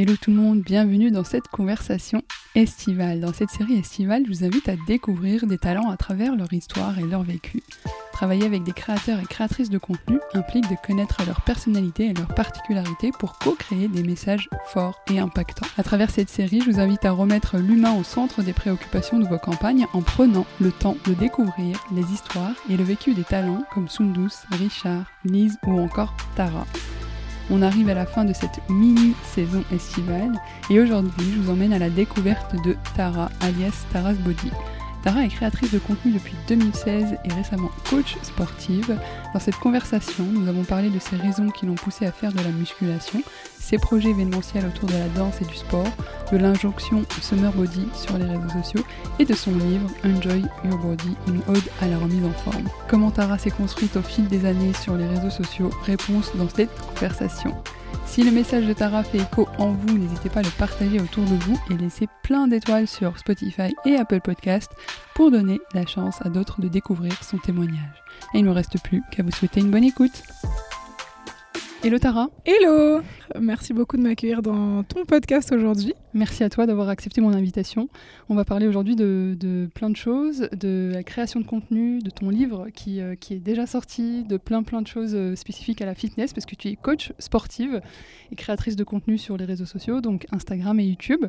Hello tout le monde, bienvenue dans cette conversation estivale. Dans cette série estivale, je vous invite à découvrir des talents à travers leur histoire et leur vécu. Travailler avec des créateurs et créatrices de contenu implique de connaître leur personnalité et leurs particularités pour co-créer des messages forts et impactants. À travers cette série, je vous invite à remettre l'humain au centre des préoccupations de vos campagnes en prenant le temps de découvrir les histoires et le vécu des talents comme Sundus, Richard, Lise ou encore Tara. On arrive à la fin de cette mini-saison estivale et aujourd'hui je vous emmène à la découverte de Tara alias Tara's Body. Tara est créatrice de contenu depuis 2016 et récemment coach sportive. Dans cette conversation, nous avons parlé de ses raisons qui l'ont poussée à faire de la musculation, ses projets événementiels autour de la danse et du sport, de l'injonction Summer Body sur les réseaux sociaux et de son livre Enjoy Your Body, une ode à la remise en forme. Comment Tara s'est construite au fil des années sur les réseaux sociaux? Réponse dans cette conversation. Si le message de Tara fait écho en vous, n'hésitez pas à le partager autour de vous et laisser plein d'étoiles sur Spotify et Apple Podcast pour donner la chance à d'autres de découvrir son témoignage. Et il ne me reste plus qu'à vous souhaiter une bonne écoute. Hello Tara. Hello Merci beaucoup de m'accueillir dans ton podcast aujourd'hui. Merci à toi d'avoir accepté mon invitation. On va parler aujourd'hui de, plein de choses, de la création de contenu, de ton livre qui, euh, qui, est déjà sorti, de plein plein de choses euh, spécifiques à la fitness parce que tu es coach sportive et créatrice de contenu sur les réseaux sociaux, donc Instagram et YouTube.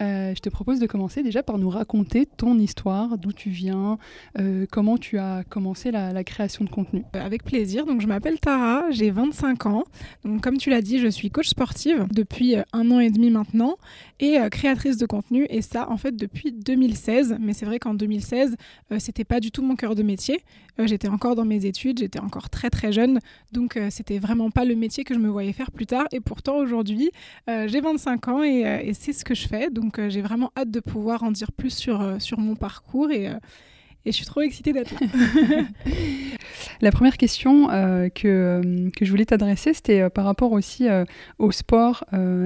Euh, je te propose de commencer déjà par nous raconter ton histoire, d'où tu viens, euh, comment tu as commencé la, création de contenu. Euh, avec plaisir. Donc, je m'appelle Tara, j'ai 25 ans. Donc, comme tu l'as dit, je suis coach sportive depuis un an et demi maintenant et créatrice de contenu. Et ça, en fait, depuis 2016. Mais c'est vrai qu'en 2016, c'était pas du tout mon cœur de métier. j'étais encore dans mes études, j'étais encore très très jeune. Donc, c'était vraiment pas le métier que je me voyais faire plus tard. Et pourtant, aujourd'hui, j'ai 25 ans et, et c'est ce que je fais. Donc, euh, j'ai vraiment hâte de pouvoir en dire plus sur, euh, sur mon parcours et, euh, et je suis trop excitée d'être là. La première question que, que, je voulais t'adresser, c'était par rapport aussi au sport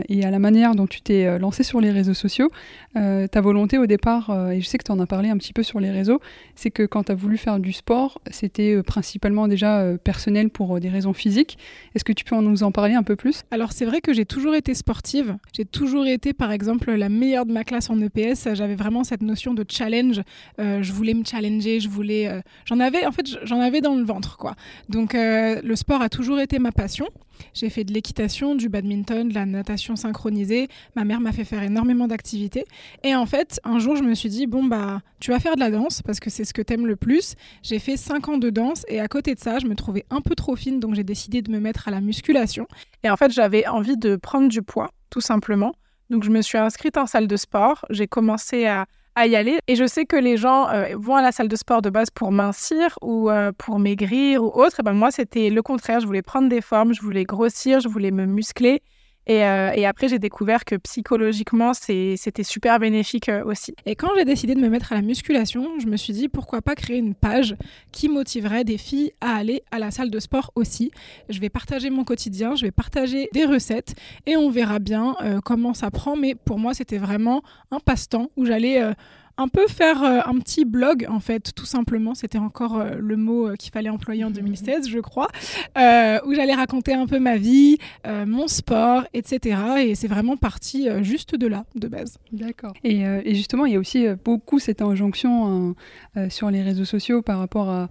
et à la manière dont tu t'es lancée sur les réseaux sociaux. ta volonté au départ, et je sais que tu en as parlé un petit peu sur les réseaux, c'est que quand tu as voulu faire du sport, c'était principalement déjà personnel pour des raisons physiques. Est-ce que tu peux nous en parler un peu plus? Alors c'est vrai que j'ai toujours été sportive. J'ai toujours été par exemple la meilleure de ma classe en EPS. J'avais vraiment cette notion de challenge. je voulais me challenger je voulais, euh, j'en avais, en fait, j'en avais dans le ventre, quoi. Donc, euh, le sport a toujours été ma passion. J'ai fait de l'équitation, du badminton, de la natation synchronisée. Ma mère m'a fait faire énormément d'activités. Et en fait, un jour, je me suis dit, bon, bah, tu vas faire de la danse parce que c'est ce que t'aimes le plus. J'ai fait 5 ans de danse et à côté de ça, je me trouvais un peu trop fine, donc j'ai décidé de me mettre à la musculation. Et en fait, j'avais envie de prendre du poids, tout simplement. Donc, je me suis inscrite en salle de sport. J'ai commencé à à y aller. Et je sais que les gens euh, vont à la salle de sport de base pour mincir ou euh, pour maigrir ou autre. Et ben moi, c'était le contraire. Je voulais prendre des formes, je voulais grossir, je voulais me muscler. Euh, et, après, j'ai découvert que psychologiquement, c'était super bénéfique aussi. Et quand j'ai décidé de me mettre à la musculation, je me suis dit pourquoi pas créer une page qui motiverait des filles à aller à la salle de sport aussi. Je vais partager mon quotidien, je vais partager des recettes et on verra bien comment ça prend. Mais pour moi, c'était vraiment un passe-temps où j'allais un peu faire euh, un petit blog, en fait, tout simplement. C'était encore euh, le mot euh, qu'il fallait employer en 2016, je crois, où j'allais raconter un peu ma vie, mon sport, etc. Et c'est vraiment parti juste de là, de base. D'accord. Et, justement, il y a aussi beaucoup cette injonction sur les réseaux sociaux par rapport à,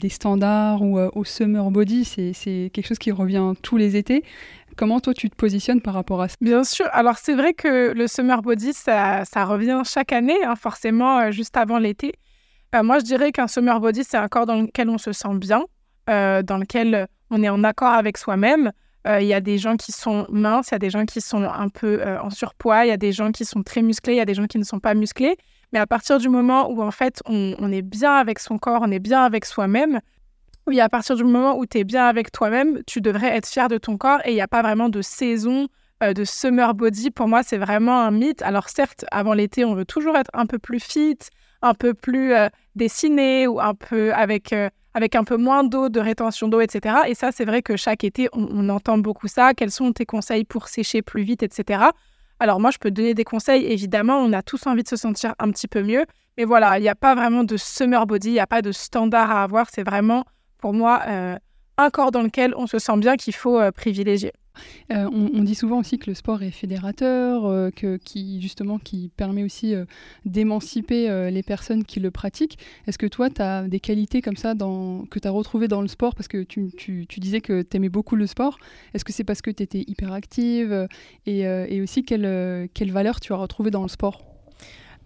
des standards ou au summer body. C'est quelque chose qui revient tous les étés. Comment toi tu te positionnes par rapport à ça? Bien sûr. Alors c'est vrai que le summer body, ça, revient chaque année, hein, forcément, euh, juste avant l'été. Euh, moi, je dirais qu'un summer body, c'est un corps dans lequel on se sent bien, euh, dans lequel on est en accord avec soi-même. Il y a des gens qui sont minces, il y a des gens qui sont un peu en surpoids, il y a des gens qui sont très musclés, il y a des gens qui ne sont pas musclés. Mais à partir du moment où en fait on est bien avec son corps, on est bien avec soi-même, oui, à partir du moment où tu es bien avec toi-même, tu devrais être fier de ton corps et il n'y a pas vraiment de saison euh, de summer body. Pour moi, c'est vraiment un mythe. Alors certes, avant l'été, on veut toujours être un peu plus fit, un peu plus euh, dessiné ou un peu avec, euh, avec un peu moins d'eau, de rétention d'eau, etc. Et ça, c'est vrai que chaque été, on, entend beaucoup ça. Quels sont tes conseils pour sécher plus vite, etc. Alors moi, je peux donner des conseils. Évidemment, on a tous envie de se sentir un petit peu mieux. Mais voilà, il n'y a pas vraiment de summer body, il n'y a pas de standard à avoir. C'est vraiment pour moi, euh, un corps dans lequel on se sent bien qu'il faut euh, privilégier. Euh, on, dit souvent aussi que le sport est fédérateur, que, qui justement qui permet aussi d'émanciper les personnes qui le pratiquent. Est-ce que toi, tu as des qualités comme ça que tu as retrouvées dans le sport? Parce que tu, disais que tu aimais beaucoup le sport. Est-ce que c'est parce que tu étais hyper active et, et, aussi quelle, quelle valeur tu as retrouvée dans le sport?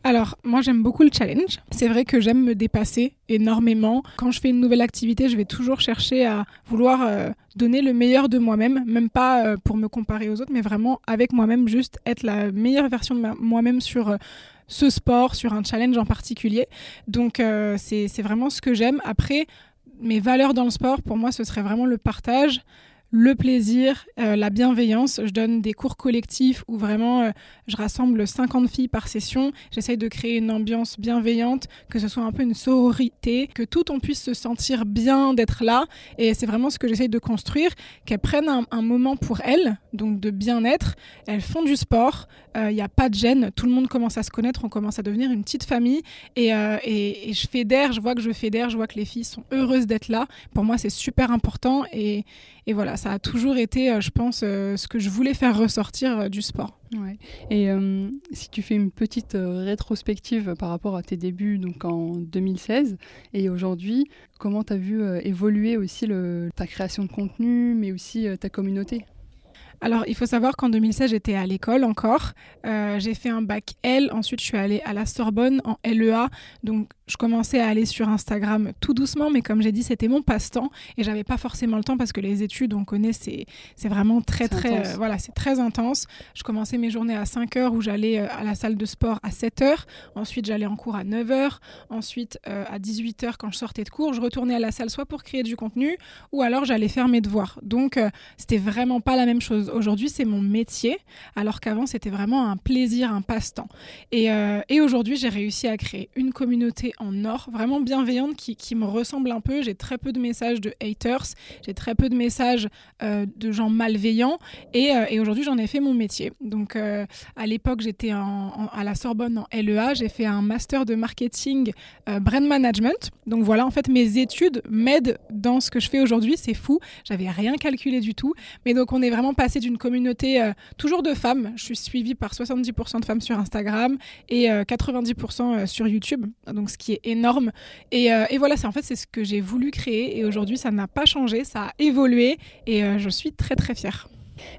Alors, moi, j'aime beaucoup le challenge. C'est vrai que j'aime me dépasser énormément. Quand je fais une nouvelle activité, je vais toujours chercher à vouloir euh, donner le meilleur de moi-même, même pas euh, pour me comparer aux autres, mais vraiment avec moi-même, juste être la meilleure version de moi-même sur euh, ce sport, sur un challenge en particulier. Donc, c'est vraiment ce que j'aime. Après, mes valeurs dans le sport, pour moi, ce serait vraiment le partage le plaisir, euh, la bienveillance. Je donne des cours collectifs où vraiment euh, je rassemble 50 filles par session. J'essaye de créer une ambiance bienveillante, que ce soit un peu une sororité, que tout on puisse se sentir bien d'être là. Et c'est vraiment ce que j'essaye de construire, qu'elles prennent un, moment pour elles, donc de bien-être. Elles font du sport, il euh, n'y a pas de gêne, tout le monde commence à se connaître, on commence à devenir une petite famille. Et, je fédère, je vois que je fédère, je vois que les filles sont heureuses d'être là. Pour moi, c'est super important. Et voilà, ça a toujours été, euh, je pense, euh, ce que je voulais faire ressortir euh, du sport. Ouais. Et si tu fais une petite rétrospective par rapport à tes débuts donc en 2016 et aujourd'hui, comment tu as vu évoluer aussi le, ta création de contenu, mais aussi ta communauté? Alors, il faut savoir qu'en 2016, j'étais à l'école encore. j'ai fait un bac L. Ensuite, je suis allée à la Sorbonne en LEA. Donc, je commençais à aller sur Instagram tout doucement, mais comme j'ai dit, c'était mon passe-temps et j'avais pas forcément le temps parce que les études, on connaît, c'est, c'est vraiment très, très, euh, voilà, c'est très intense. Je commençais mes journées à 5 heures où j'allais euh, à la salle de sport à 7 heures. Ensuite, j'allais en cours à 9 heures. Ensuite, euh, à 18 heures, quand je sortais de cours, je retournais à la salle soit pour créer du contenu ou alors j'allais faire mes devoirs. Donc, c'était vraiment pas la même chose. Aujourd'hui, c'est mon métier, alors qu'avant, c'était vraiment un plaisir, un passe-temps. Et, et aujourd'hui, j'ai réussi à créer une communauté en or, vraiment bienveillante, qui, me ressemble un peu. J'ai très peu de messages de haters, j'ai très peu de messages euh, de gens malveillants, et, euh, et aujourd'hui j'en ai fait mon métier. Donc euh, à l'époque j'étais à la Sorbonne en LEA, j'ai fait un master de marketing brand management. Donc voilà, en fait mes études m'aident dans ce que je fais aujourd'hui, c'est fou, j'avais rien calculé du tout. Mais donc on est vraiment passé d'une communauté toujours de femmes, je suis suivie par 70% de femmes sur Instagram et 90% sur YouTube, donc ce qui est énorme. Euh, et, voilà, c'est en fait c'est ce que j'ai voulu créer et aujourd'hui ça n'a pas changé, ça a évolué et euh, je suis très très fière.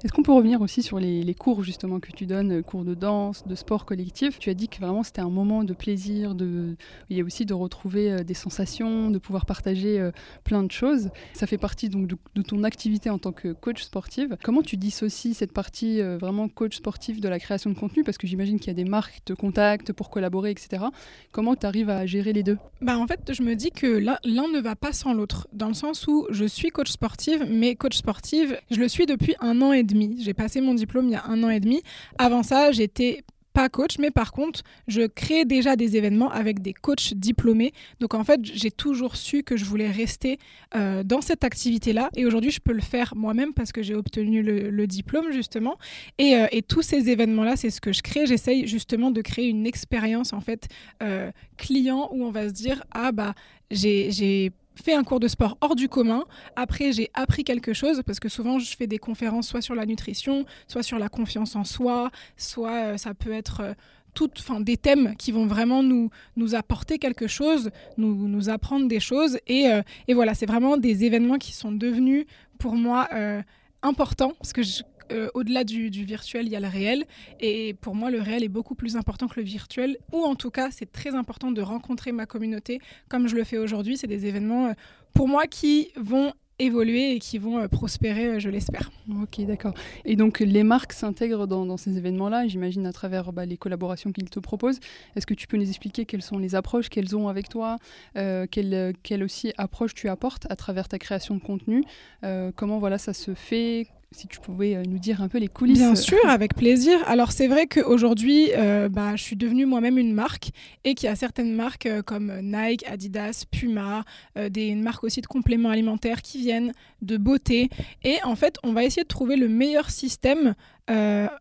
Est-ce qu'on peut revenir aussi sur les, cours justement que tu donnes, euh, cours de danse, de sport collectif? Tu as dit que vraiment c'était un moment de plaisir, il y a aussi de retrouver euh, des sensations, de pouvoir partager euh, plein de choses. Ça fait partie donc de, ton activité en tant que coach sportive. Comment tu dissocies cette partie vraiment coach sportif de la création de contenu? Parce que j'imagine qu'il y a des marques qui te contactent pour collaborer, etc. Comment tu arrives à gérer les deux? Bah En fait, je me dis que l'un ne va pas sans l'autre, dans le sens où je suis coach sportive, mais coach sportive, je le suis depuis un an et demi. J'ai passé mon diplôme il y a un an et demi. Avant ça, j'étais pas coach, mais par contre, je crée déjà des événements avec des coachs diplômés. Donc en fait, j'ai toujours su que je voulais rester euh, dans cette activité-là. Et aujourd'hui, je peux le faire moi-même parce que j'ai obtenu le, diplôme, justement. Et, euh, et tous ces événements-là, c'est ce que je crée. J'essaye justement de créer une expérience, en fait, euh, client où on va se dire, ah bah, j'ai fait un cours de sport hors du commun. Après, j'ai appris quelque chose parce que souvent, je fais des conférences soit sur la nutrition, soit sur la confiance en soi, soit euh, ça peut être euh, enfin, des thèmes qui vont vraiment nous, nous apporter quelque chose, nous, nous apprendre des choses. Et, euh, et voilà, c'est vraiment des événements qui sont devenus pour moi importants parce que je, euh, au-delà du, virtuel, il y a le réel. Et pour moi, le réel est beaucoup plus important que le virtuel. Ou en tout cas, c'est très important de rencontrer ma communauté comme je le fais aujourd'hui. C'est des événements, euh, pour moi, qui vont évoluer et qui vont euh, prospérer, je l'espère. Ok, d'accord. Et donc les marques s'intègrent dans, ces événements-là, j'imagine à travers bah, les collaborations qu'ils te proposent. Est-ce que tu peux nous expliquer quelles sont les approches qu'elles ont avec toi, quelle, quelle, aussi approche tu apportes à travers ta création de contenu, comment voilà ça se fait, si tu pouvais euh, nous dire un peu les coulisses. Bien sûr, avec plaisir. Alors c'est vrai qu'aujourd'hui, euh, bah, je suis devenue moi-même une marque et qu'il y a certaines marques euh, comme Nike, Adidas, Puma, des marques aussi de compléments alimentaires qui viennent de beauté. Et en fait, on va essayer de trouver le meilleur système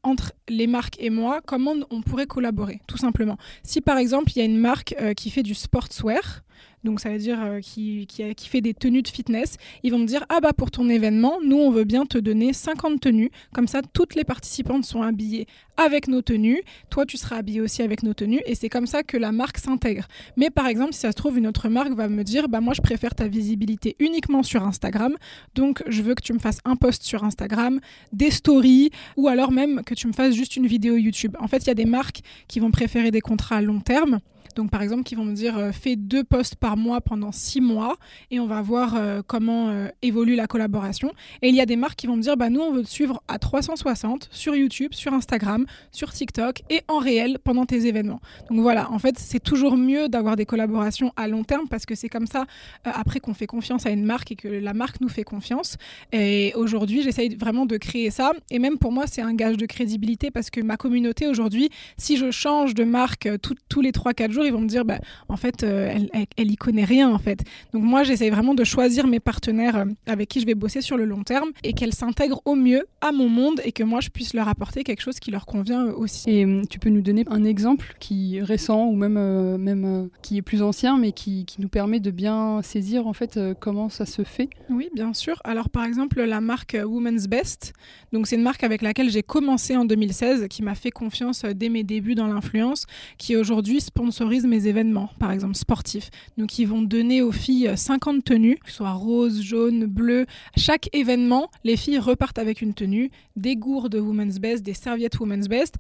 entre les marques et moi comment on pourrait collaborer, tout simplement. Si par exemple il y a une marque qui fait du sportswear, donc ça veut dire euh, qui, qui, fait des tenues de fitness, ils vont me dire ah bah pour ton événement, nous on veut bien te donner 50 tenues, comme ça toutes les participantes sont habillées avec nos tenues, toi tu seras habillé aussi avec nos tenues et c'est comme ça que la marque s'intègre. Mais par exemple, si ça se trouve une autre marque va me dire bah moi je préfère ta visibilité uniquement sur Instagram, donc je veux que tu me fasses un post sur Instagram, des stories ou alors même que tu me fasses juste une vidéo YouTube. En fait, il y a des marques qui vont préférer des contrats à long terme donc par exemple, qui vont me dire euh, fais deux posts par mois pendant six mois et on va voir euh, comment euh, évolue la collaboration. Et il y a des marques qui vont me dire bah nous on veut te suivre à 360 sur YouTube, sur Instagram, sur TikTok et en réel pendant tes événements. Donc voilà, en fait c'est toujours mieux d'avoir des collaborations à long terme parce que c'est comme ça après qu'on fait confiance à une marque et que la marque nous fait confiance. Et aujourd'hui j'essaye vraiment de créer ça et même pour moi c'est un gage de crédibilité parce que ma communauté aujourd'hui, si je change de marque tous les 3-4 jours, ils vont me dire, bah, en fait, euh, elle, elle, y connaît rien, en fait. Donc moi, j'essaie vraiment de choisir mes partenaires euh, avec qui je vais bosser sur le long terme et qu'elles s'intègrent au mieux à mon monde et que moi, je puisse leur apporter quelque chose qui leur convient aussi. Et hum, tu peux nous donner un exemple qui est récent ou même, euh, même qui est plus ancien, mais qui, qui, nous permet de bien saisir, en fait, comment ça se fait? Oui, bien sûr. Alors, par exemple, la marque Women's Best, donc c'est une marque avec laquelle j'ai commencé en 2016, qui m'a fait confiance dès mes débuts dans l'influence, qui aujourd'hui sponsorise mes événements, par exemple sportifs. Donc ils vont donner aux filles 50 tenues, que ce soit rose, jaune, bleu. Chaque événement, les filles repartent avec une tenue, des gourdes Women's Best, des serviettes Women's Best.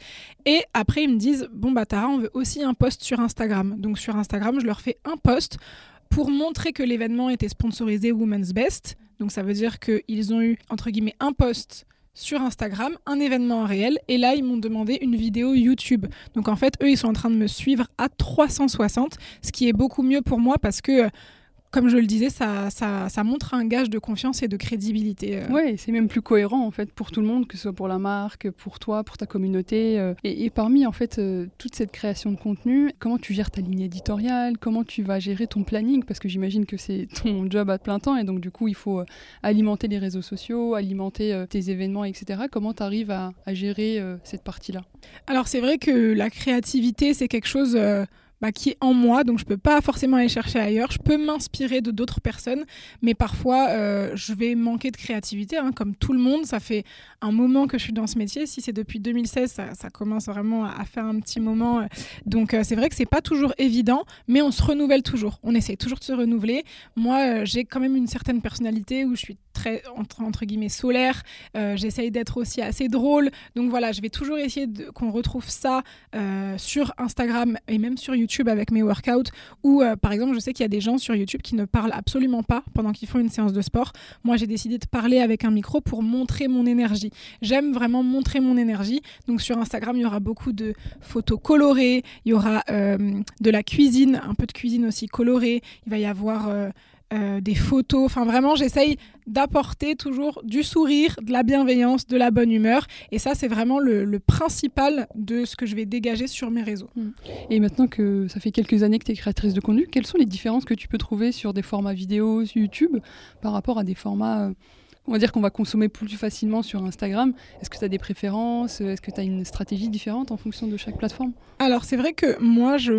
Et après, ils me disent, bon bah Tara, on veut aussi un post sur Instagram. Donc sur Instagram, je leur fais un post pour montrer que l'événement était sponsorisé Women's Best. Donc ça veut dire qu'ils ont eu, entre guillemets, un post sur Instagram un événement réel et là ils m'ont demandé une vidéo YouTube. Donc en fait eux ils sont en train de me suivre à 360, ce qui est beaucoup mieux pour moi parce que comme je le disais, ça, ça, ça, montre un gage de confiance et de crédibilité. Euh. Oui, c'est même plus cohérent en fait pour tout le monde, que ce soit pour la marque, pour toi, pour ta communauté. Euh. Et, parmi en fait euh, toute cette création de contenu, comment tu gères ta ligne éditoriale, comment tu vas gérer ton planning, parce que j'imagine que c'est ton job à plein temps et donc du coup il faut alimenter les réseaux sociaux, alimenter tes événements, etc. Comment tu arrives à, à gérer cette partie-là? Alors c'est vrai que la créativité c'est quelque chose bah, qui est en moi, donc je peux pas forcément aller chercher ailleurs. Je peux m'inspirer de d'autres personnes, mais parfois euh, je vais manquer de créativité, hein, comme tout le monde. Ça fait un moment que je suis dans ce métier. Si c'est depuis 2016, ça, commence vraiment à faire un petit moment. Donc euh, c'est vrai que c'est pas toujours évident, mais on se renouvelle toujours. On essaie toujours de se renouveler. Moi, euh, j'ai quand même une certaine personnalité où je suis très entre guillemets solaire. J'essaye d'être aussi assez drôle. Donc voilà, je vais toujours essayer qu'on retrouve ça sur Instagram et même sur YouTube YouTube avec mes workouts ou euh, par exemple je sais qu'il y a des gens sur YouTube qui ne parlent absolument pas pendant qu'ils font une séance de sport. Moi j'ai décidé de parler avec un micro pour montrer mon énergie. J'aime vraiment montrer mon énergie. Donc sur Instagram il y aura beaucoup de photos colorées, il y aura euh, de la cuisine, un peu de cuisine aussi colorée, il va y avoir... Euh, euh, des photos. Enfin, vraiment, j'essaye d'apporter toujours du sourire, de la bienveillance, de la bonne humeur. Et ça, c'est vraiment le, principal de ce que je vais dégager sur mes réseaux. Mm. Et maintenant que ça fait quelques années que tu es créatrice de contenu, quelles sont les différences que tu peux trouver sur des formats vidéo YouTube par rapport à des formats... On va dire qu'on va consommer plus facilement sur Instagram. Est-ce que tu as des préférences? Est-ce que tu as une stratégie différente en fonction de chaque plateforme? Alors c'est vrai que moi je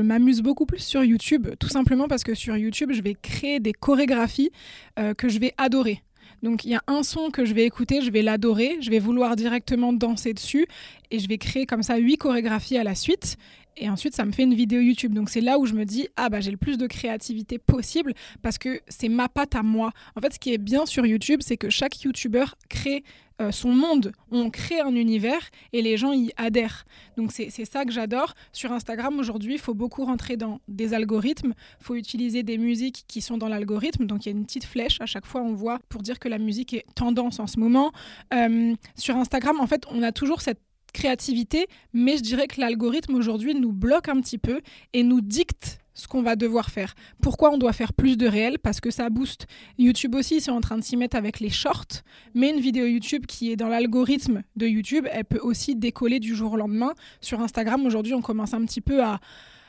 m'amuse beaucoup plus sur YouTube, tout simplement parce que sur YouTube je vais créer des chorégraphies euh, que je vais adorer. Donc il y a un son que je vais écouter, je vais l'adorer, je vais vouloir directement danser dessus et je vais créer comme ça huit chorégraphies à la suite et ensuite ça me fait une vidéo YouTube. Donc c'est là où je me dis ah bah j'ai le plus de créativité possible parce que c'est ma patte à moi. En fait ce qui est bien sur YouTube c'est que chaque YouTuber crée euh, son monde, on crée un univers et les gens y adhèrent. Donc c'est ça que j'adore. Sur Instagram aujourd'hui il faut beaucoup rentrer dans des algorithmes, il faut utiliser des musiques qui sont dans l'algorithme. Donc il y a une petite flèche à chaque fois on voit pour dire que la musique est tendance en ce moment. Euh, sur Instagram en fait on a toujours cette créativité, mais je dirais que l'algorithme aujourd'hui nous bloque un petit peu et nous dicte ce qu'on va devoir faire. Pourquoi on doit faire plus de réel? Parce que ça booste. YouTube aussi, c'est en train de s'y mettre avec les shorts, mais une vidéo YouTube qui est dans l'algorithme de YouTube, elle peut aussi décoller du jour au lendemain. Sur Instagram, aujourd'hui, on commence un petit peu à,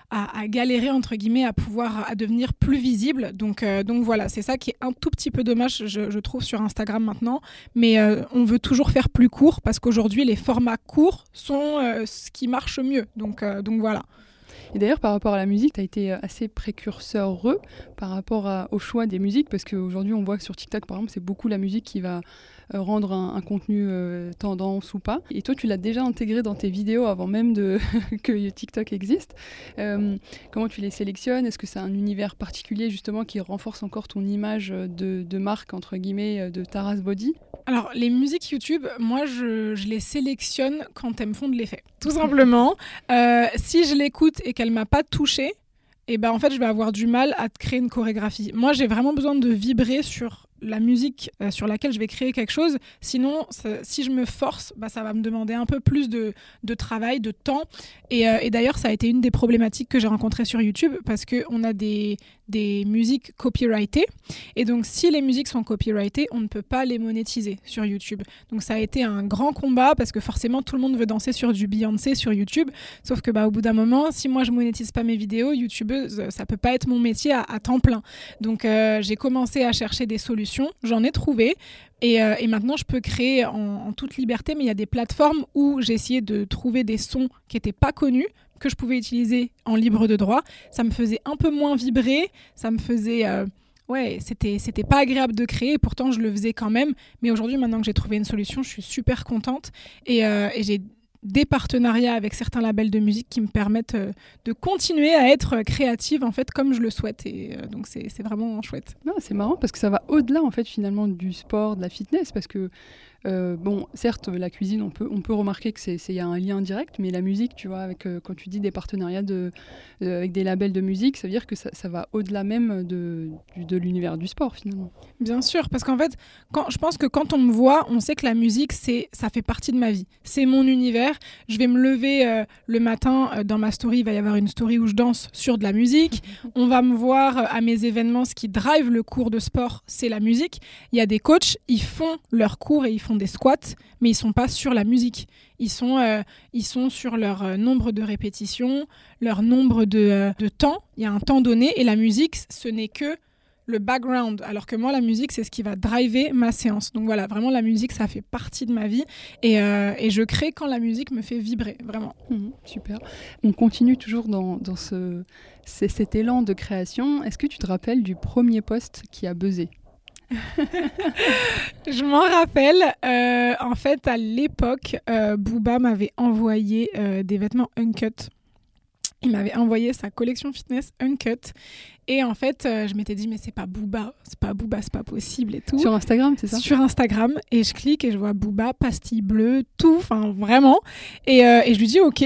à, galérer entre guillemets à pouvoir à devenir plus visible. Donc, donc voilà, c'est ça qui est un tout petit peu dommage, je, trouve, sur Instagram maintenant. Mais on veut toujours faire plus court parce qu'aujourd'hui, les formats courts sont ce qui marche mieux. Donc, donc voilà. Et d'ailleurs, par rapport à la musique, tu as été assez précurseur par rapport au choix des musiques, parce qu'aujourd'hui, on voit sur TikTok, par exemple, c'est beaucoup la musique qui va euh, rendre un, contenu euh, tendance ou pas. Et toi, tu l'as déjà intégré dans tes vidéos avant même de que TikTok existe. Euh, comment tu les sélectionnes? Est-ce que c'est un univers particulier justement qui renforce encore ton image de, de marque, entre guillemets, de Taras Body? Alors, les musiques YouTube, moi, je, je, les sélectionne quand elles me font de l'effet. Tout simplement. si je l'écoute et qu'elle m'a pas touchée, et eh ben en fait, je vais avoir du mal à créer une chorégraphie. Moi, j'ai vraiment besoin de vibrer sur la musique euh, sur laquelle je vais créer quelque chose. Sinon, si je me force, bah, ça va me demander un peu plus de, travail, de temps. Euh, et, d'ailleurs, ça a été une des problématiques que j'ai rencontrées sur YouTube parce qu'on a des, des musiques copyrightées. Et donc, si les musiques sont copyrightées, on ne peut pas les monétiser sur YouTube. Donc, ça a été un grand combat parce que forcément, tout le monde veut danser sur du Beyoncé sur YouTube. Sauf que, bah, au bout d'un moment, si moi je monétise pas mes vidéos, YouTubeuse, ça peut pas être mon métier à, temps plein. Donc, euh, j'ai commencé à chercher des solutions. J'en ai trouvé. Et, euh, maintenant, je peux créer en, en toute liberté, mais il y a des plateformes où j'ai essayé de trouver des sons qui n'étaient pas connus que je pouvais utiliser en libre de droit. Ça me faisait un peu moins vibrer, ça me faisait... Euh, ouais, c'était, c'était pas agréable de créer, pourtant je le faisais quand même. Mais aujourd'hui, maintenant que j'ai trouvé une solution, je suis super contente. Et, euh, j'ai des partenariats avec certains labels de musique qui me permettent euh, de continuer à être créative en fait comme je le souhaite et donc c'est, c'est vraiment chouette. c'est marrant parce que ça va au-delà en fait finalement du sport, de la fitness parce que euh, bon, certes, la cuisine, on peut, on peut remarquer qu'il y a un lien direct, mais la musique, tu vois, avec, euh, quand tu dis des partenariats de, euh, avec des labels de musique, ça veut dire que ça, va au-delà même de, de l'univers du sport, finalement. Bien sûr, parce qu'en fait, quand, je pense que quand on me voit, on sait que la musique, c'est, ça fait partie de ma vie. C'est mon univers. Je vais me lever le matin, dans ma story, il va y avoir une story où je danse sur de la musique. on va me voir à mes événements, ce qui drive le cours de sport, c'est la musique. Il y a des coachs, ils font leurs cours et ils font des squats, mais ils sont pas sur la musique. Ils sont, euh, ils sont sur leur euh, nombre de répétitions, leur nombre de, euh, de temps. Il y a un temps donné et la musique, ce n'est que le background, alors que moi, la musique, c'est ce qui va driver ma séance. Donc voilà, vraiment, la musique, ça fait partie de ma vie et, et je crée quand la musique me fait vibrer, vraiment. Mmh, super. On continue toujours dans, dans ce, cet élan de création. Est-ce que tu te rappelles du premier poste qui a buzzé? je m'en rappelle. Euh, en fait, à l'époque, euh, Booba m'avait envoyé euh, des vêtements uncut. Il m'avait envoyé sa collection fitness uncut. Et en fait, je m'étais dit, mais c'est pas Booba, c'est pas Booba, c'est pas possible et tout. Sur Instagram, c'est ça? Sur Instagram. Et je clique et je vois Booba, pastille bleue, tout, enfin vraiment. Et, et, je lui dis, ok,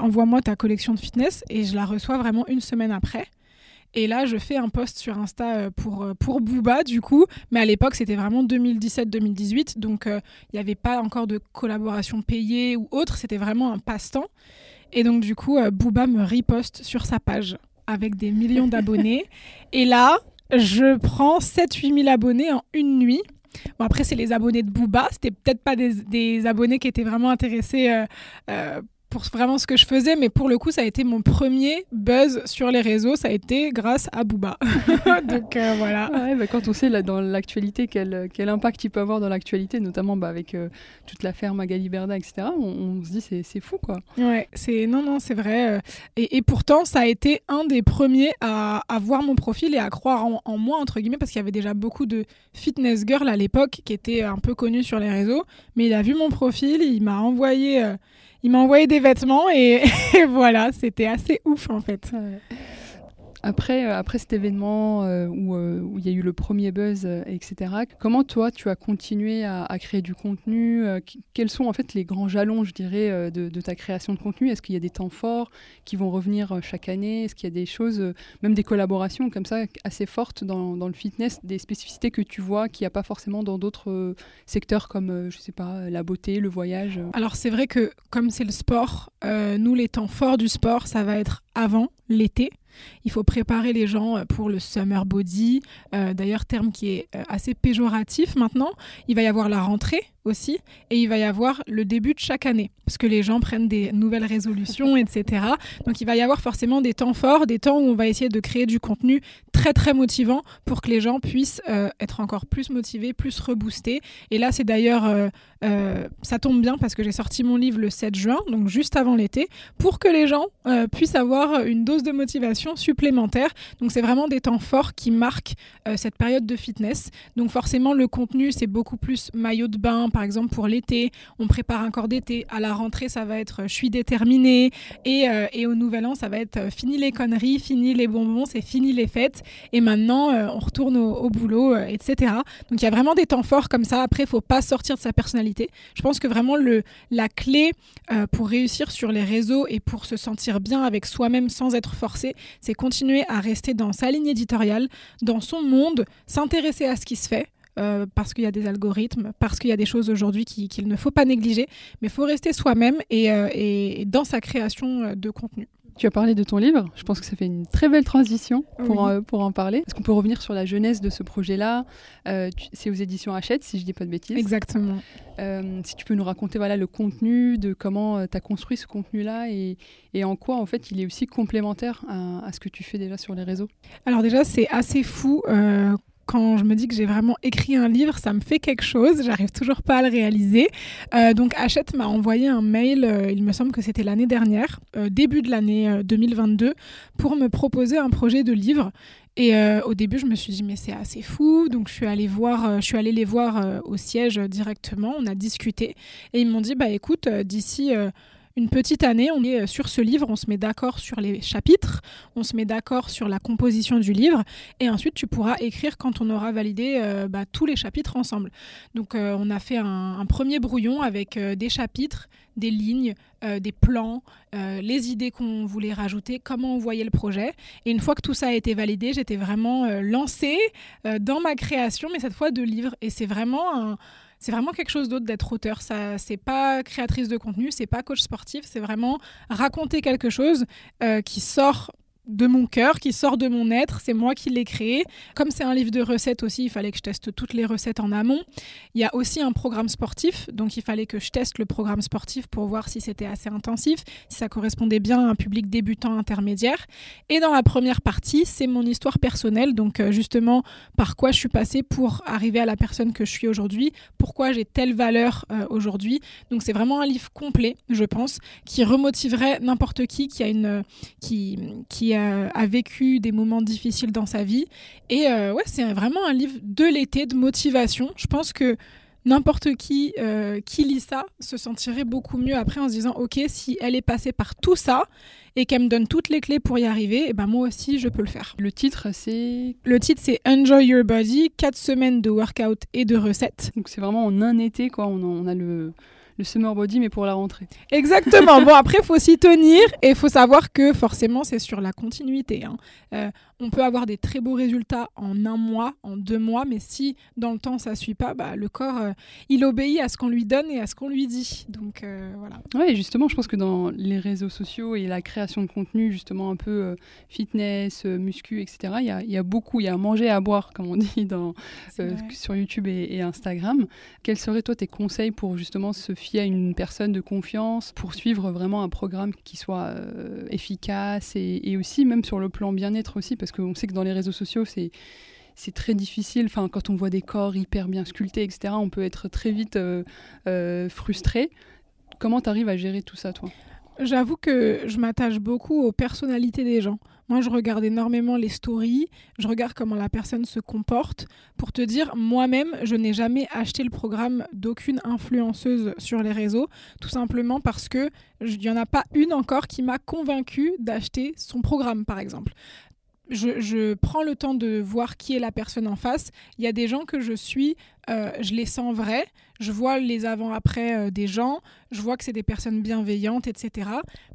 envoie-moi ta collection de fitness. Et je la reçois vraiment une semaine après. Et là, je fais un post sur Insta euh, pour, euh, pour Booba, du coup. Mais à l'époque, c'était vraiment 2017-2018. Donc, euh, il n'y avait pas encore de collaboration payée ou autre. C'était vraiment un passe-temps. Et donc, du coup, Booba me riposte sur sa page avec des millions d'abonnés. Et là, je prends 7-8 000 abonnés en une nuit. Bon, après, c'est les abonnés de Booba. C'était peut-être pas des, des, abonnés qui étaient vraiment intéressés pour vraiment ce que je faisais, mais pour le coup, ça a été mon premier buzz sur les réseaux. Ça a été grâce à Booba. Donc euh, voilà. bah, quand on sait là, dans l'actualité quel, quel, impact il peut avoir dans l'actualité, notamment bah, avec euh, toute l'affaire Magali Berda, etc., on, se dit c'est fou quoi. Ouais, c'est non, non, c'est vrai. Euh. Et, et, pourtant, ça a été un des premiers à, à voir mon profil et à croire en, en moi, entre guillemets, parce qu'il y avait déjà beaucoup de fitness girls à l'époque qui étaient un peu connues sur les réseaux. Mais il a vu mon profil, il m'a envoyé il m'a envoyé des vêtements et, voilà, c'était assez ouf en fait. Après, euh, après cet événement euh, euh, où, il y a eu le premier buzz, etc., comment toi, tu as continué à, créer du contenu Quels sont en fait les grands jalons, je dirais, de, ta création de contenu? Est-ce qu'il y a des temps forts qui vont revenir chaque année? Est-ce qu'il y a des choses, même des collaborations comme ça, assez fortes dans, dans le fitness, des spécificités que tu vois qu'il n'y a pas forcément dans d'autres secteurs comme, je sais pas, la beauté, le voyage Alors c'est vrai que comme c'est le sport, nous, les temps forts du sport, ça va être avant l'été il faut préparer les gens euh, pour le summer body, euh, d'ailleurs terme qui est euh, assez péjoratif maintenant. Il va y avoir la rentrée, aussi, et il va y avoir le début de chaque année, parce que les gens prennent des nouvelles résolutions, etc. Donc il va y avoir forcément des temps forts, des temps où on va essayer de créer du contenu très très motivant pour que les gens puissent euh, être encore plus motivés, plus reboostés. Et là, c'est d'ailleurs, euh, euh, ça tombe bien parce que j'ai sorti mon livre le 7 juin, donc juste avant l'été, pour que les gens puissent avoir une dose de motivation supplémentaire. Donc c'est vraiment des temps forts qui marquent cette période de fitness. Donc forcément, le contenu, c'est beaucoup plus maillot de bain, par exemple pour l'été. On prépare un corps d'été. À la rentrée, ça va être je suis déterminée. Et, et au nouvel an, ça va être fini les conneries, fini les bonbons, c'est fini les fêtes. Et maintenant, euh, on retourne au, boulot, euh, etc. Donc il y a vraiment des temps forts comme ça. Après, il faut pas sortir de sa personnalité. Je pense que vraiment le, la clé euh, pour réussir sur les réseaux et pour se sentir bien avec soi-même sans être forcé, c'est continuer à rester dans sa ligne éditoriale, dans son monde, s'intéresser à ce qui se fait. Parce qu'il y a des algorithmes, parce qu'il y a des choses aujourd'hui qu'il ne faut pas négliger, mais il faut rester soi-même et, et, dans sa création de contenu. Tu as parlé de ton livre, je pense que ça fait une très belle transition pour, euh, pour en parler. Est-ce qu'on peut revenir sur la jeunesse de ce projet-là? Euh, C'est aux éditions Hachette, si je ne dis pas de bêtises. Exactement. Euh, si tu peux nous raconter voilà, le contenu, de comment tu as construit ce contenu-là et, et, en quoi en fait il est aussi complémentaire à, à, ce que tu fais déjà sur les réseaux? Alors déjà c'est assez fou quand je me dis que j'ai vraiment écrit un livre, ça me fait quelque chose. J'arrive toujours pas à le réaliser. Euh, donc Hachette m'a envoyé un mail, euh, il me semble que c'était l'année dernière, euh, début de l'année 2022, pour me proposer un projet de livre. Et au début, je me suis dit mais c'est assez fou. Donc je suis allée voir, je suis allée les voir au siège directement. On a discuté et ils m'ont dit bah écoute, d'ici une petite année, on est euh, sur ce livre, on se met d'accord sur les chapitres, on se met d'accord sur la composition du livre, et ensuite tu pourras écrire quand on aura validé euh, bah, tous les chapitres ensemble. Donc euh, on a fait un, premier brouillon avec des chapitres, des lignes, des plans, les idées qu'on voulait rajouter, comment on voyait le projet. Et une fois que tout ça a été validé, j'étais vraiment lancée dans ma création, mais cette fois de livre. Et c'est vraiment un c'est vraiment quelque chose d'autre d'être auteur. Ça, c'est pas créatrice de contenu, c'est pas coach sportif, c'est vraiment raconter quelque chose euh, qui sort de mon cœur, qui sort de mon être, c'est moi qui l'ai créé. Comme c'est un livre de recettes aussi, il fallait que je teste toutes les recettes en amont. Il y a aussi un programme sportif, donc il fallait que je teste le programme sportif pour voir si c'était assez intensif, si ça correspondait bien à un public débutant intermédiaire. Et dans la première partie, c'est mon histoire personnelle, donc euh, justement par quoi je suis passée pour arriver à la personne que je suis aujourd'hui, pourquoi j'ai telle valeur euh, aujourd'hui. Donc c'est vraiment un livre complet, je pense, qui remotiverait n'importe qui qui a une qui qui a, vécu des moments difficiles dans sa vie. Et euh, ouais, c'est vraiment un livre de l'été, de motivation. Je pense que n'importe qui euh, qui lit ça se sentirait beaucoup mieux après en se disant ok si elle est passée par tout ça et qu'elle me donne toutes les clés pour y arriver et eh ben moi aussi je peux le faire le titre c'est le titre c'est Enjoy Your Body 4 semaines de workout et de recettes donc c'est vraiment en un été quoi on on a le le summer body, mais pour la rentrée. Exactement. bon, après, il faut s'y tenir et il faut savoir que forcément, c'est sur la continuité. Hein. Euh, on peut avoir des très beaux résultats en un mois, en deux mois, mais si dans le temps ça suit pas, bah, le corps euh, il obéit à ce qu'on lui donne et à ce qu'on lui dit. Donc euh, voilà. Oui, justement, je pense que dans les réseaux sociaux et la création de contenu, justement un peu fitness, muscu, etc., il y a, beaucoup, il y a à manger, à boire, comme on dit dans, sur YouTube et, et, Instagram. Quels seraient toi tes conseils pour justement se fier à une personne de confiance, pour suivre vraiment un programme qui soit efficace et, aussi même sur le plan bien-être aussi, parce qu'on sait que dans les réseaux sociaux, c'est très difficile. Quand on voit des corps hyper bien sculptés, etc., on peut être très vite euh, euh, frustré. Comment tu à gérer tout ça, toi? J'avoue que je m'attache beaucoup aux personnalités des gens. Moi, je regarde énormément les stories, je regarde comment la personne se comporte. Pour te dire, moi-même, je n'ai jamais acheté le programme d'aucune influenceuse sur les réseaux, tout simplement parce que il n'y en a pas une encore qui m'a convaincue d'acheter son programme, par exemple je, prends le temps de voir qui est la personne en face. Il y a des gens que je suis, euh, je les sens vrais, je vois les avant-après euh, des gens, je vois que c'est des personnes bienveillantes, etc.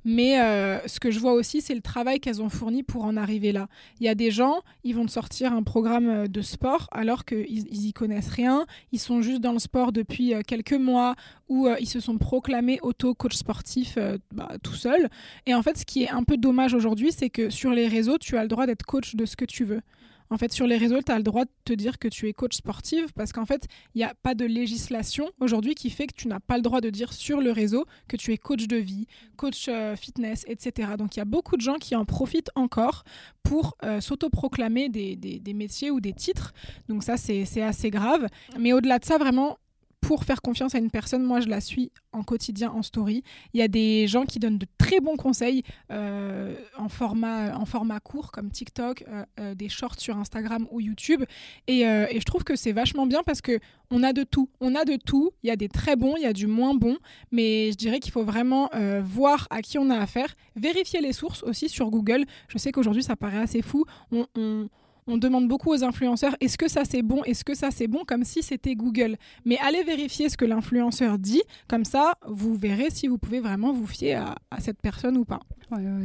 Mais euh, ce que je vois aussi, c'est le travail qu'elles ont fourni pour en arriver là. Il y a des gens, ils vont te sortir un programme de sport alors qu'ils n'y connaissent rien, ils sont juste dans le sport depuis quelques mois ou ils se sont proclamés auto-coach sportif bah, tout seul. Et en fait, ce qui est un peu dommage aujourd'hui, c'est que sur les réseaux, tu as le droit d'être coach de ce que tu veux. En fait, sur les réseaux, tu as le droit de te dire que tu es coach sportive parce qu'en fait, il n'y a pas de législation aujourd'hui qui fait que tu n'as pas le droit de dire sur le réseau que tu es coach de vie, coach euh, fitness, etc. Donc il y a beaucoup de gens qui en profitent encore pour euh, s'autoproclamer des, des, métiers ou des titres. Donc ça, c'est assez grave. Mais au-delà de ça, vraiment, pour faire confiance à une personne, moi je la suis en quotidien en story. Il y a des gens qui donnent de très bons conseils euh, en, format, en format court comme TikTok, euh, euh, des shorts sur Instagram ou YouTube. Et, je trouve que c'est vachement bien parce que on a de tout. On a de tout. Il y a des très bons, il y a du moins bon. Mais je dirais qu'il faut vraiment voir à qui on a affaire. Vérifier les sources aussi sur Google. Je sais qu'aujourd'hui ça paraît assez fou. on on demande beaucoup aux influenceurs est-ce que ça c'est bon, est-ce que ça c'est bon, comme si c'était Google. Mais allez vérifier ce que l'influenceur dit, comme ça vous verrez si vous pouvez vraiment vous fier à, cette personne ou pas.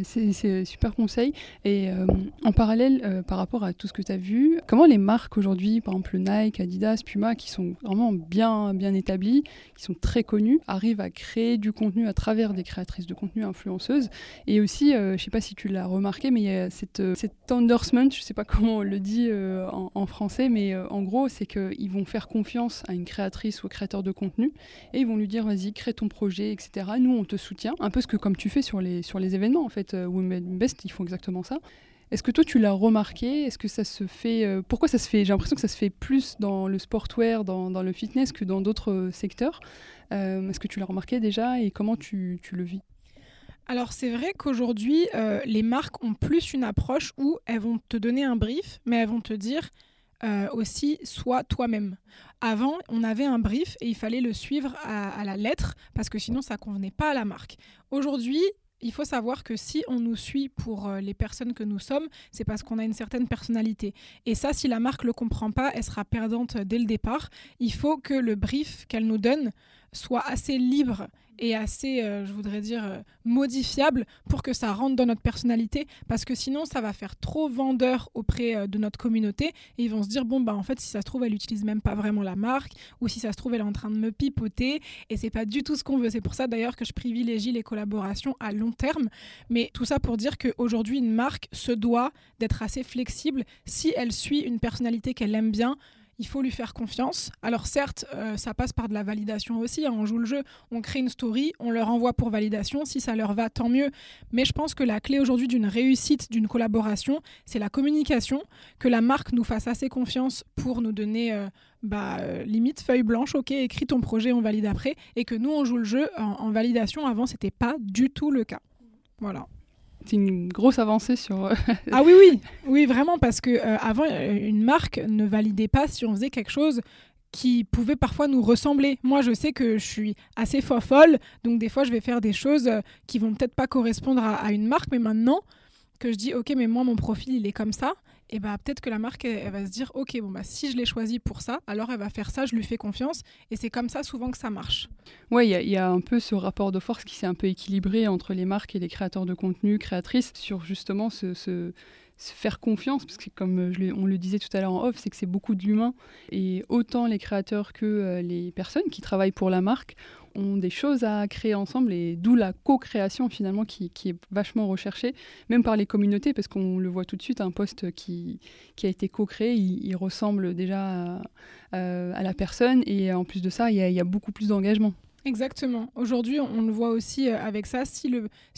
C'est super conseil. Et euh, en parallèle, euh, par rapport à tout ce que tu as vu, comment les marques aujourd'hui, par exemple Nike, Adidas, Puma, qui sont vraiment bien, bien établies, qui sont très connues, arrivent à créer du contenu à travers des créatrices de contenu influenceuses Et aussi, euh, je ne sais pas si tu l'as remarqué, mais il y a cette, cette endorsement, je ne sais pas comment on le dit en, en, français, mais en gros, c'est qu'ils vont faire confiance à une créatrice ou créateur de contenu et ils vont lui dire vas-y, crée ton projet, etc. Nous, on te soutient. Un peu ce que comme tu fais sur les, sur les événements en fait. Euh, Women Best, ils font exactement ça. Est-ce que toi tu l'as remarqué? Est-ce que ça se fait euh, Pourquoi ça se fait? J'ai l'impression que ça se fait plus dans le sportwear, dans, dans le fitness que dans d'autres euh, secteurs. Est-ce que tu l'as remarqué déjà et comment tu, tu le vis? Alors c'est vrai qu'aujourd'hui, les marques ont plus une approche où elles vont te donner un brief, mais elles vont te dire aussi sois toi-même. Avant, on avait un brief et il fallait le suivre à, à la lettre parce que sinon ça convenait pas à la marque. Aujourd'hui, il faut savoir que si on nous suit pour euh, les personnes que nous sommes, c'est parce qu'on a une certaine personnalité. Et ça, si la marque ne le comprend pas, elle sera perdante dès le départ. Il faut que le brief qu'elle nous donne soit assez libre et assez, euh, je voudrais dire, euh, modifiable pour que ça rentre dans notre personnalité, parce que sinon ça va faire trop vendeur auprès euh, de notre communauté, et ils vont se dire, bon, bah en fait, si ça se trouve, elle utilise même pas vraiment la marque, ou si ça se trouve, elle est en train de me pipoter, et c'est pas du tout ce qu'on veut. C'est pour ça d'ailleurs que je privilégie les collaborations à long terme, mais tout ça pour dire qu'aujourd'hui, une marque se doit d'être assez flexible si elle suit une personnalité qu'elle aime bien il faut lui faire confiance. Alors certes, euh, ça passe par de la validation aussi. Hein. On joue le jeu, on crée une story, on leur envoie pour validation. Si ça leur va, tant mieux. Mais je pense que la clé aujourd'hui d'une réussite d'une collaboration, c'est la communication, que la marque nous fasse assez confiance pour nous donner... Euh, bah, euh, limite feuille blanche, ok, écris ton projet, on valide après, et que nous on joue le jeu en, en validation. Avant, c'était pas du tout le cas. Voilà c'est une grosse avancée sur. Euh, ah oui, oui, oui, vraiment, parce que euh, avant, euh, une marque ne validait pas si on faisait quelque chose qui pouvait parfois nous ressembler. Moi, je sais que je suis assez folle, donc des fois, je vais faire des choses qui vont peut-être pas correspondre à, à une marque, mais maintenant que je dis, ok, mais moi, mon profil, il est comme ça, et bah, peut-être que la marque, va se dire, ok, bon, bah, si je l'ai choisi pour ça, alors elle va faire ça, je lui fais confiance. Et c'est comme ça souvent que ça marche. Oui, il y, a un peu ce rapport de force qui s'est un peu équilibré entre les marques et les créateurs de contenu, créatrices, sur justement ce, se faire confiance, parce que comme on le disait tout à l'heure en off, c'est que c'est beaucoup de l'humain. Et autant les créateurs que euh, les personnes qui travaillent pour la marque ont des choses à créer ensemble et d'où la co-création finalement qui, est vachement recherchée, même par les communautés, parce qu'on le voit tout de suite, un poste qui, a été co-créé, il, ressemble déjà à, la personne et en plus de ça, il y a beaucoup plus d'engagement. Exactement. Aujourd'hui, on le voit aussi euh, avec ça. Si,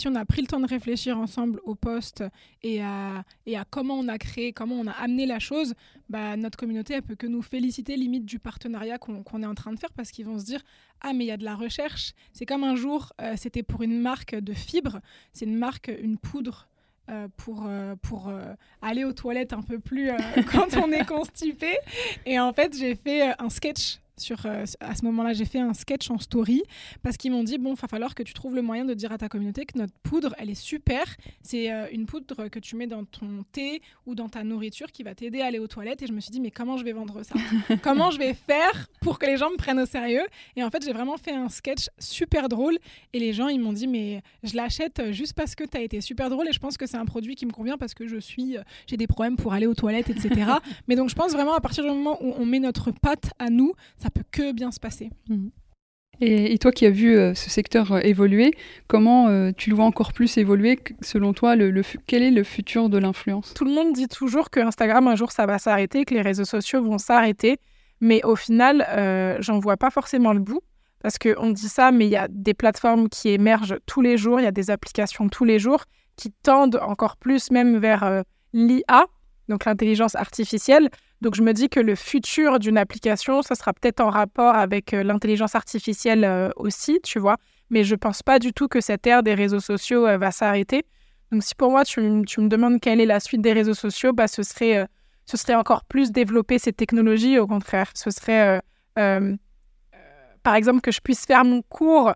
on a pris le temps de réfléchir ensemble au poste et à, comment on a créé, comment on a amené la chose, bah, notre communauté, elle peut que nous féliciter limite du partenariat qu'on est en train de faire parce qu'ils vont se dire Ah, mais il y a de la recherche. C'est comme un jour, euh, c'était pour une marque de fibres. C'est une marque, une poudre euh, pour aller aux toilettes un peu plus quand on est constipé. Et en fait, j'ai fait un sketch sur, euh, à ce moment-là, j'ai fait un sketch en story parce qu'ils m'ont dit bon, il va falloir que tu trouves le moyen de dire à ta communauté que notre poudre, elle est super. C'est euh, une poudre que tu mets dans ton thé ou dans ta nourriture qui va t'aider à aller aux toilettes. Et je me suis dit mais comment je vais vendre ça? Comment je vais faire pour que les gens me prennent au sérieux? Et en fait, j'ai vraiment fait un sketch super drôle et les gens ils m'ont dit mais je l'achète juste parce que tu as été super drôle et je pense que c'est un produit qui me convient parce que je suis, euh, j'ai des problèmes pour aller aux toilettes, etc. mais donc je pense vraiment à partir du moment où on met notre patte à nous ça peut que bien se passer. Mhm. Et, toi qui as vu euh, ce secteur euh, évoluer, comment euh, tu le vois encore plus évoluer Selon toi, le, quel est le futur de l'influence? Tout le monde dit toujours que Instagram, un jour, ça va s'arrêter, que les réseaux sociaux vont s'arrêter. Mais au final, j'en vois pas forcément le bout. Parce qu'on dit ça, mais il y a des plateformes qui émergent tous les jours, il y a des applications tous les jours qui tendent encore plus même vers l'IA, donc l'intelligence artificielle. Donc je me dis que le futur d'une application, ça sera peut-être en rapport avec euh, l'intelligence artificielle euh, aussi, tu vois. Mais je pense pas du tout que cette ère des réseaux sociaux euh, va s'arrêter. Donc si pour moi tu, me demandes quelle est la suite des réseaux sociaux, bah, ce, serait, ce serait encore plus développer ces technologies, au contraire. Ce serait par exemple que je puisse faire mon cours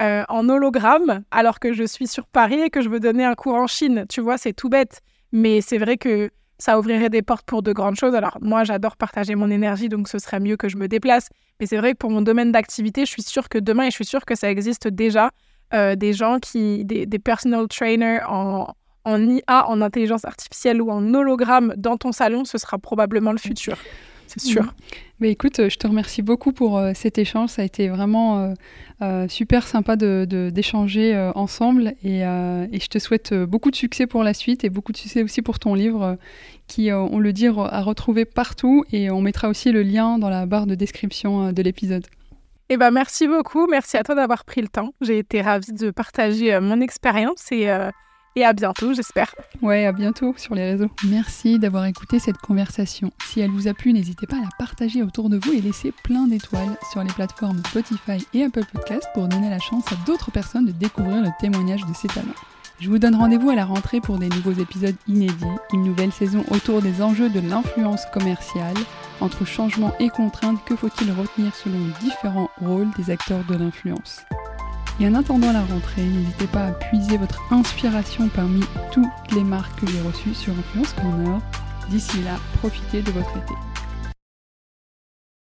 en hologramme alors que je suis sur Paris et que je veux donner un cours en Chine. Tu vois, c'est tout bête. Mais c'est vrai que ça ouvrirait des portes pour de grandes choses. Alors moi, j'adore partager mon énergie, donc ce serait mieux que je me déplace. Mais c'est vrai que pour mon domaine d'activité, je suis sûre que demain, et je suis sûre que ça existe déjà, euh, des gens qui, des, personal trainers en, en IA, en intelligence artificielle ou en hologramme dans ton salon, ce sera probablement le futur c'est sûr. Mais écoute, euh, je te remercie beaucoup pour euh, cet échange. Ça a été vraiment euh, super sympa d'échanger de, ensemble et, et, je te souhaite beaucoup de succès pour la suite et beaucoup de succès aussi pour ton livre qui, on le dit, à retrouver partout et on mettra aussi le lien dans la barre de description de l'épisode. Eh ben, merci beaucoup. Merci à toi d'avoir pris le temps. J'ai été ravie de partager mon expérience et et à bientôt, j'espère. Ouais, à bientôt sur les réseaux. Merci d'avoir écouté cette conversation. Si elle vous a plu, n'hésitez pas à la partager autour de vous et laisser plein d'étoiles sur les plateformes Spotify et Apple Podcast pour donner la chance à d'autres personnes de découvrir le témoignage de ces talents. Je vous donne rendez-vous à la rentrée pour des nouveaux épisodes inédits, une nouvelle saison autour des enjeux de l'influence commerciale. Entre changement et contraintes, que faut-il retenir selon les différents rôles des acteurs de l'influence? Et en attendant la rentrée, n'hésitez pas à puiser votre inspiration parmi toutes les marques que j'ai reçues sur Influence Corner. D'ici là, profitez de votre été.